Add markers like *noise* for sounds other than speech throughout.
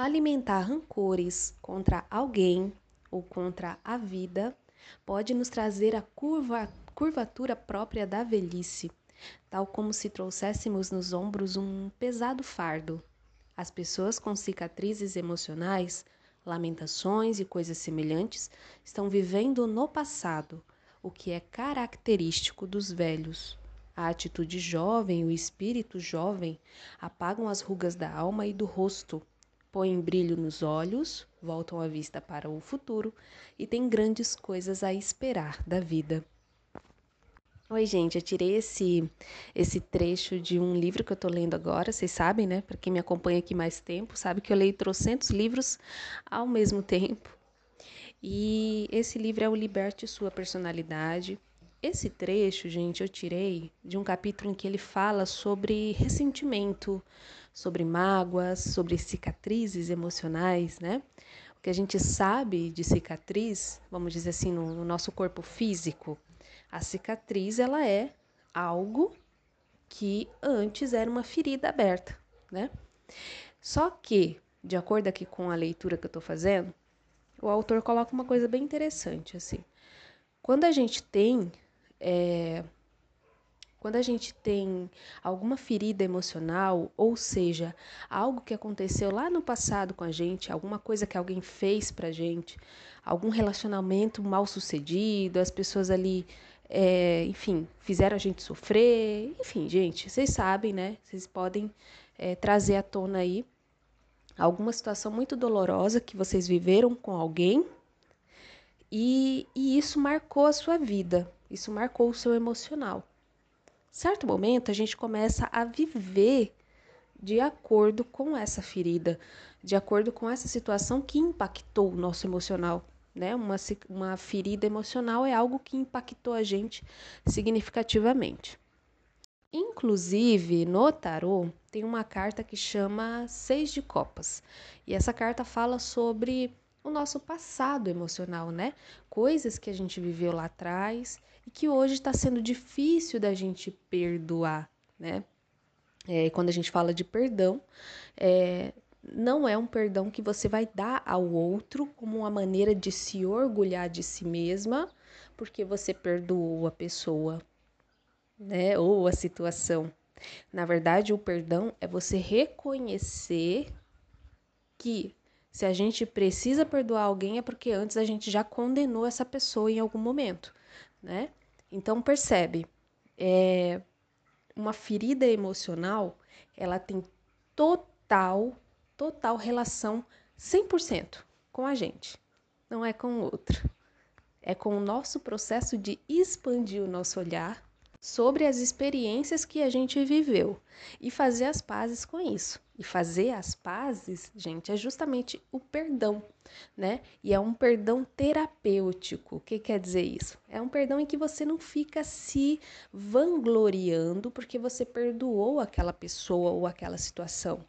alimentar rancores contra alguém ou contra a vida pode nos trazer a curva, curvatura própria da velhice, tal como se trouxéssemos nos ombros um pesado fardo. As pessoas com cicatrizes emocionais, lamentações e coisas semelhantes estão vivendo no passado, o que é característico dos velhos. A atitude jovem, o espírito jovem, apagam as rugas da alma e do rosto, põem brilho nos olhos, voltam a vista para o futuro e têm grandes coisas a esperar da vida. Oi, gente, eu tirei esse esse trecho de um livro que eu tô lendo agora, vocês sabem, né? Para quem me acompanha aqui mais tempo, sabe que eu leio trocentos livros ao mesmo tempo. E esse livro é o Liberte Sua Personalidade. Esse trecho, gente, eu tirei de um capítulo em que ele fala sobre ressentimento, sobre mágoas, sobre cicatrizes emocionais, né? O que a gente sabe de cicatriz, vamos dizer assim, no, no nosso corpo físico, a cicatriz ela é algo que antes era uma ferida aberta, né? Só que, de acordo aqui com a leitura que eu estou fazendo, o autor coloca uma coisa bem interessante, assim. Quando a gente tem é, quando a gente tem alguma ferida emocional, ou seja, algo que aconteceu lá no passado com a gente, alguma coisa que alguém fez pra gente, algum relacionamento mal sucedido, as pessoas ali, é, enfim, fizeram a gente sofrer, enfim, gente, vocês sabem, né? Vocês podem é, trazer à tona aí alguma situação muito dolorosa que vocês viveram com alguém e, e isso marcou a sua vida, isso marcou o seu emocional certo momento a gente começa a viver de acordo com essa ferida, de acordo com essa situação que impactou o nosso emocional. Né? Uma, uma ferida emocional é algo que impactou a gente significativamente. Inclusive, no tarô, tem uma carta que chama Seis de Copas. E essa carta fala sobre o nosso passado emocional, né? Coisas que a gente viveu lá atrás e que hoje está sendo difícil da gente perdoar, né? É, quando a gente fala de perdão, é, não é um perdão que você vai dar ao outro como uma maneira de se orgulhar de si mesma, porque você perdoou a pessoa, né? Ou a situação. Na verdade, o perdão é você reconhecer que se a gente precisa perdoar alguém é porque antes a gente já condenou essa pessoa em algum momento, né? Então percebe, é, uma ferida emocional, ela tem total, total relação 100% com a gente, não é com o outro. É com o nosso processo de expandir o nosso olhar sobre as experiências que a gente viveu e fazer as pazes com isso. E fazer as pazes, gente, é justamente o perdão, né? E é um perdão terapêutico. O que quer dizer isso? É um perdão em que você não fica se vangloriando porque você perdoou aquela pessoa ou aquela situação,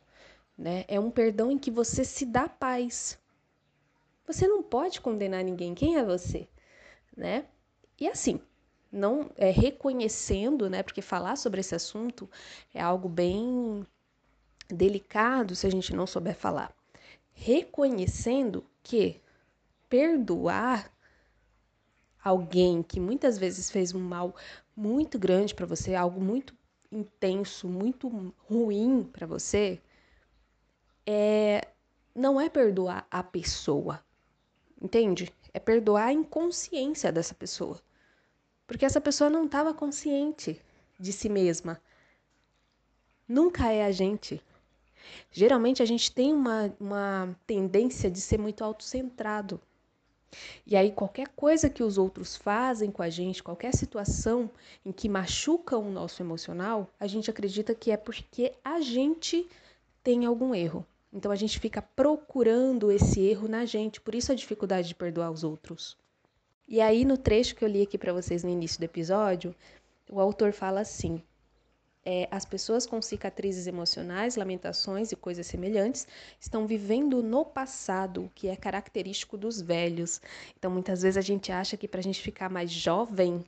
né? É um perdão em que você se dá paz. Você não pode condenar ninguém. Quem é você, né? E assim, não é, reconhecendo, né? Porque falar sobre esse assunto é algo bem delicado se a gente não souber falar. Reconhecendo que perdoar alguém que muitas vezes fez um mal muito grande para você, algo muito intenso, muito ruim para você, é não é perdoar a pessoa. Entende? É perdoar a inconsciência dessa pessoa. Porque essa pessoa não estava consciente de si mesma. Nunca é a gente. Geralmente a gente tem uma, uma tendência de ser muito autocentrado. E aí, qualquer coisa que os outros fazem com a gente, qualquer situação em que machucam o nosso emocional, a gente acredita que é porque a gente tem algum erro. Então a gente fica procurando esse erro na gente, por isso a dificuldade de perdoar os outros. E aí, no trecho que eu li aqui para vocês no início do episódio, o autor fala assim: é, as pessoas com cicatrizes emocionais, lamentações e coisas semelhantes estão vivendo no passado, o que é característico dos velhos. Então, muitas vezes a gente acha que para a gente ficar mais jovem,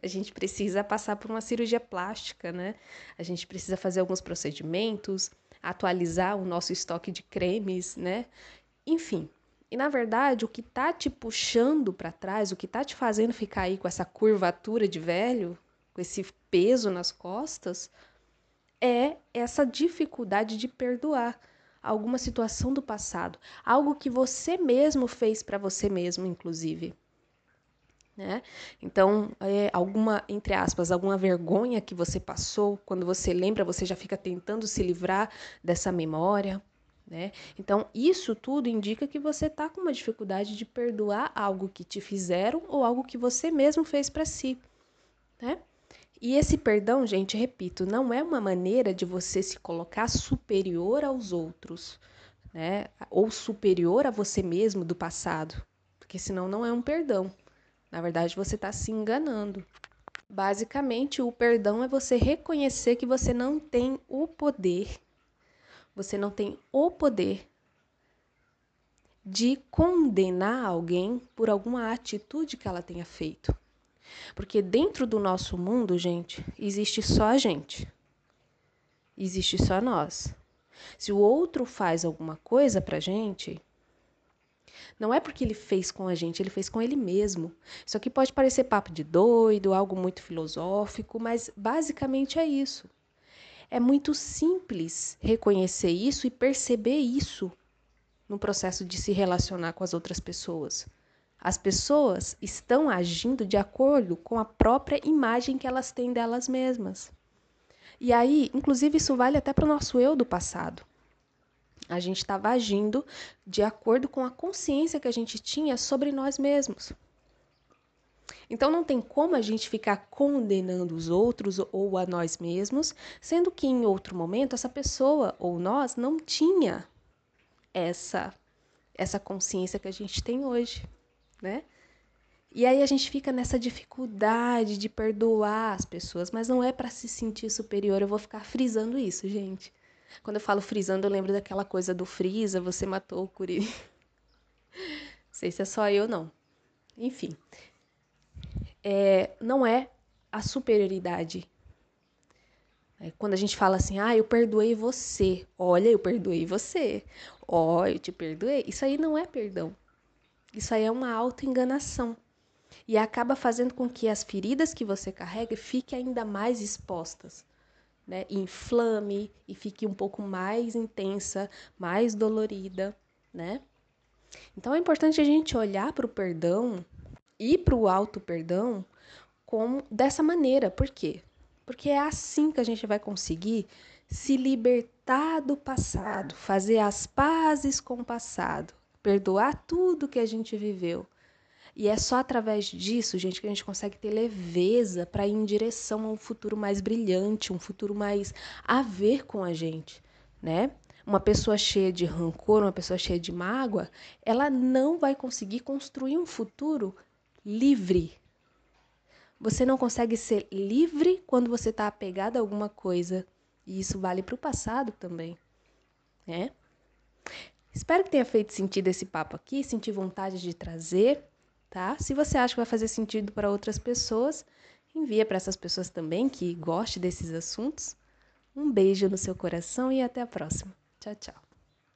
a gente precisa passar por uma cirurgia plástica, né? A gente precisa fazer alguns procedimentos, atualizar o nosso estoque de cremes, né? Enfim. E na verdade, o que tá te puxando para trás, o que tá te fazendo ficar aí com essa curvatura de velho, com esse peso nas costas, é essa dificuldade de perdoar alguma situação do passado, algo que você mesmo fez para você mesmo, inclusive. Né? Então, é, alguma, entre aspas, alguma vergonha que você passou, quando você lembra, você já fica tentando se livrar dessa memória. Né? Então, isso tudo indica que você está com uma dificuldade de perdoar algo que te fizeram ou algo que você mesmo fez para si. Né? E esse perdão, gente, repito, não é uma maneira de você se colocar superior aos outros, né? Ou superior a você mesmo do passado, porque senão não é um perdão. Na verdade, você está se enganando. Basicamente, o perdão é você reconhecer que você não tem o poder, você não tem o poder de condenar alguém por alguma atitude que ela tenha feito. Porque dentro do nosso mundo, gente, existe só a gente. Existe só nós. Se o outro faz alguma coisa pra gente, não é porque ele fez com a gente, ele fez com ele mesmo. Isso aqui pode parecer papo de doido, algo muito filosófico, mas basicamente é isso. É muito simples reconhecer isso e perceber isso no processo de se relacionar com as outras pessoas. As pessoas estão agindo de acordo com a própria imagem que elas têm delas mesmas. E aí, inclusive, isso vale até para o nosso eu do passado. A gente estava agindo de acordo com a consciência que a gente tinha sobre nós mesmos. Então não tem como a gente ficar condenando os outros ou a nós mesmos, sendo que em outro momento essa pessoa ou nós não tinha essa essa consciência que a gente tem hoje né? E aí a gente fica nessa dificuldade de perdoar as pessoas, mas não é para se sentir superior. Eu vou ficar frisando isso, gente. Quando eu falo frisando, eu lembro daquela coisa do frisa, você matou o Curi. *laughs* Não sei se é só eu, não. Enfim. É, não é a superioridade. É, quando a gente fala assim, ah, eu perdoei você. Olha, eu perdoei você. Ó, oh, eu te perdoei. Isso aí não é perdão. Isso aí é uma autoenganação. E acaba fazendo com que as feridas que você carrega fiquem ainda mais expostas. Né? Inflame e fique um pouco mais intensa, mais dolorida, né? Então é importante a gente olhar para o perdão e para o auto perdão como dessa maneira. Por quê? Porque é assim que a gente vai conseguir se libertar do passado, fazer as pazes com o passado, perdoar tudo que a gente viveu. E é só através disso, gente, que a gente consegue ter leveza para ir em direção a um futuro mais brilhante, um futuro mais a ver com a gente, né? Uma pessoa cheia de rancor, uma pessoa cheia de mágoa, ela não vai conseguir construir um futuro livre. Você não consegue ser livre quando você está apegado a alguma coisa. E isso vale para o passado também, né? Espero que tenha feito sentido esse papo aqui, senti vontade de trazer, tá? Se você acha que vai fazer sentido para outras pessoas, envia para essas pessoas também que gostem desses assuntos. Um beijo no seu coração e até a próxima. Tchau, tchau.